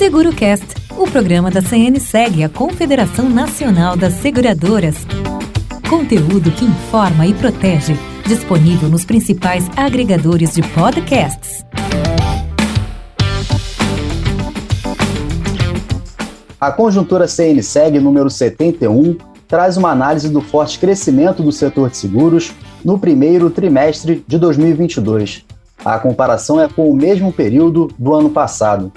SeguroCast, o programa da CNSEG, a Confederação Nacional das Seguradoras. Conteúdo que informa e protege. Disponível nos principais agregadores de podcasts. A conjuntura CNSEG número 71 traz uma análise do forte crescimento do setor de seguros no primeiro trimestre de 2022. A comparação é com o mesmo período do ano passado.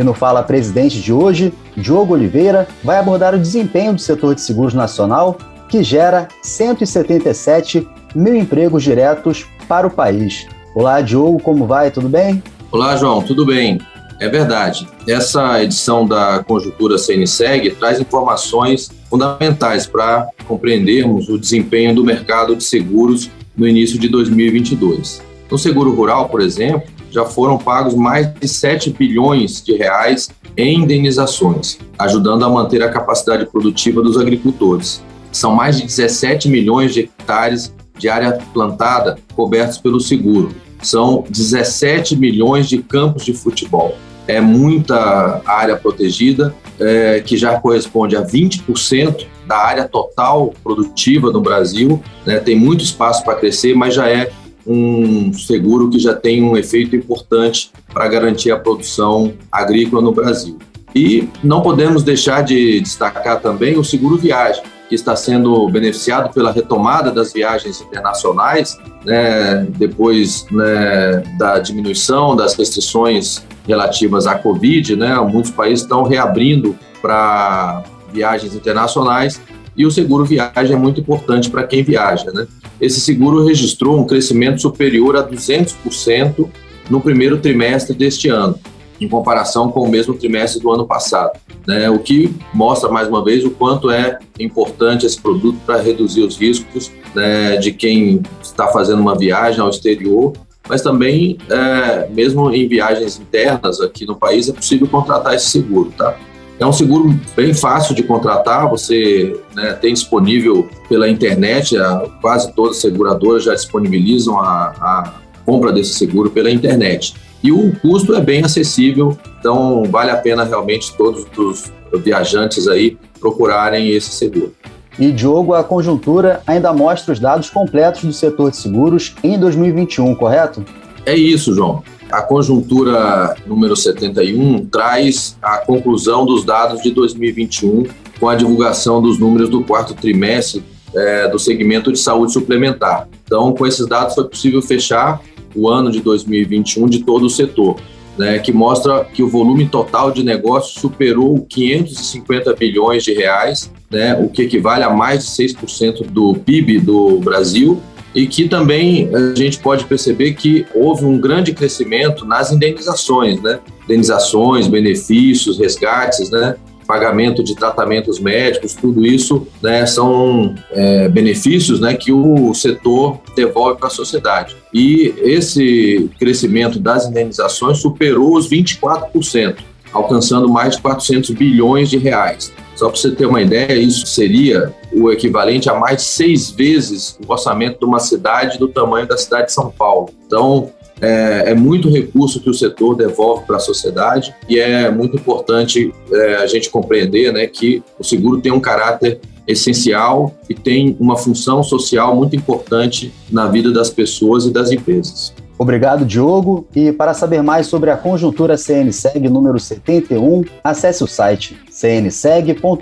E no Fala Presidente de hoje, Diogo Oliveira vai abordar o desempenho do setor de seguros nacional, que gera 177 mil empregos diretos para o país. Olá, Diogo, como vai? Tudo bem? Olá, João, tudo bem? É verdade. Essa edição da Conjuntura CNSEG traz informações fundamentais para compreendermos o desempenho do mercado de seguros no início de 2022. No seguro rural, por exemplo, já foram pagos mais de 7 bilhões de reais em indenizações, ajudando a manter a capacidade produtiva dos agricultores. São mais de 17 milhões de hectares de área plantada cobertos pelo seguro. São 17 milhões de campos de futebol. É muita área protegida, é, que já corresponde a 20% da área total produtiva no Brasil. Né? Tem muito espaço para crescer, mas já é um seguro que já tem um efeito importante para garantir a produção agrícola no Brasil. E não podemos deixar de destacar também o seguro viagem, que está sendo beneficiado pela retomada das viagens internacionais, né, depois né, da diminuição das restrições relativas à Covid. Né, muitos países estão reabrindo para viagens internacionais e o seguro viagem é muito importante para quem viaja. Né? Esse seguro registrou um crescimento superior a 200% no primeiro trimestre deste ano, em comparação com o mesmo trimestre do ano passado. Né? O que mostra, mais uma vez, o quanto é importante esse produto para reduzir os riscos né, de quem está fazendo uma viagem ao exterior mas também, é, mesmo em viagens internas aqui no país, é possível contratar esse seguro, tá? É um seguro bem fácil de contratar, você né, tem disponível pela internet, a, quase todas as seguradoras já disponibilizam a, a compra desse seguro pela internet. E o custo é bem acessível, então vale a pena realmente todos os viajantes aí procurarem esse seguro. E Diogo, a conjuntura ainda mostra os dados completos do setor de seguros em 2021, correto? É isso, João. A conjuntura número 71 traz a conclusão dos dados de 2021 com a divulgação dos números do quarto trimestre é, do segmento de saúde suplementar. Então, com esses dados foi possível fechar o ano de 2021 de todo o setor, né, que mostra que o volume total de negócios superou 550 bilhões de reais, né, o que equivale a mais de 6% do PIB do Brasil e que também a gente pode perceber que houve um grande crescimento nas indenizações, né? Indenizações, benefícios, resgates, né? pagamento de tratamentos médicos, tudo isso né, são é, benefícios né, que o setor devolve para a sociedade. E esse crescimento das indenizações superou os 24%, alcançando mais de 400 bilhões de reais. Só para você ter uma ideia, isso seria o equivalente a mais de seis vezes o orçamento de uma cidade do tamanho da cidade de São Paulo. Então, é, é muito recurso que o setor devolve para a sociedade e é muito importante é, a gente compreender né, que o seguro tem um caráter essencial e tem uma função social muito importante na vida das pessoas e das empresas. Obrigado, Diogo. E para saber mais sobre a conjuntura CNSEG número 71, acesse o site cnseg.org.br.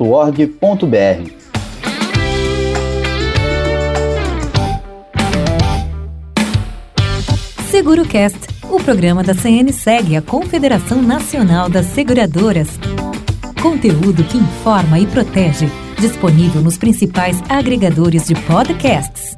SeguroCast, o programa da CNSEG, a Confederação Nacional das Seguradoras. Conteúdo que informa e protege. Disponível nos principais agregadores de podcasts.